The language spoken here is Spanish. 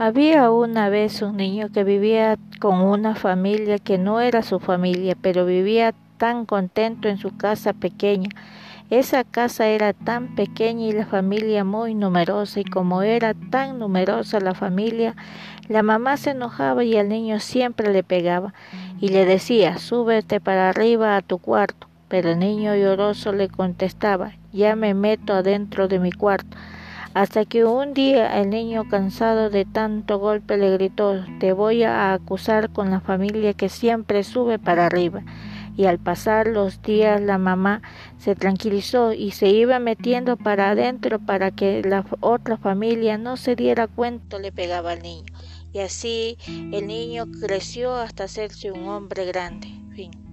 Había una vez un niño que vivía con una familia que no era su familia, pero vivía tan contento en su casa pequeña. Esa casa era tan pequeña y la familia muy numerosa, y como era tan numerosa la familia, la mamá se enojaba y al niño siempre le pegaba y le decía, súbete para arriba a tu cuarto. Pero el niño lloroso le contestaba, ya me meto adentro de mi cuarto hasta que un día el niño cansado de tanto golpe le gritó Te voy a acusar con la familia que siempre sube para arriba. Y al pasar los días la mamá se tranquilizó y se iba metiendo para adentro para que la otra familia no se diera cuenta le pegaba al niño. Y así el niño creció hasta hacerse un hombre grande. Fin.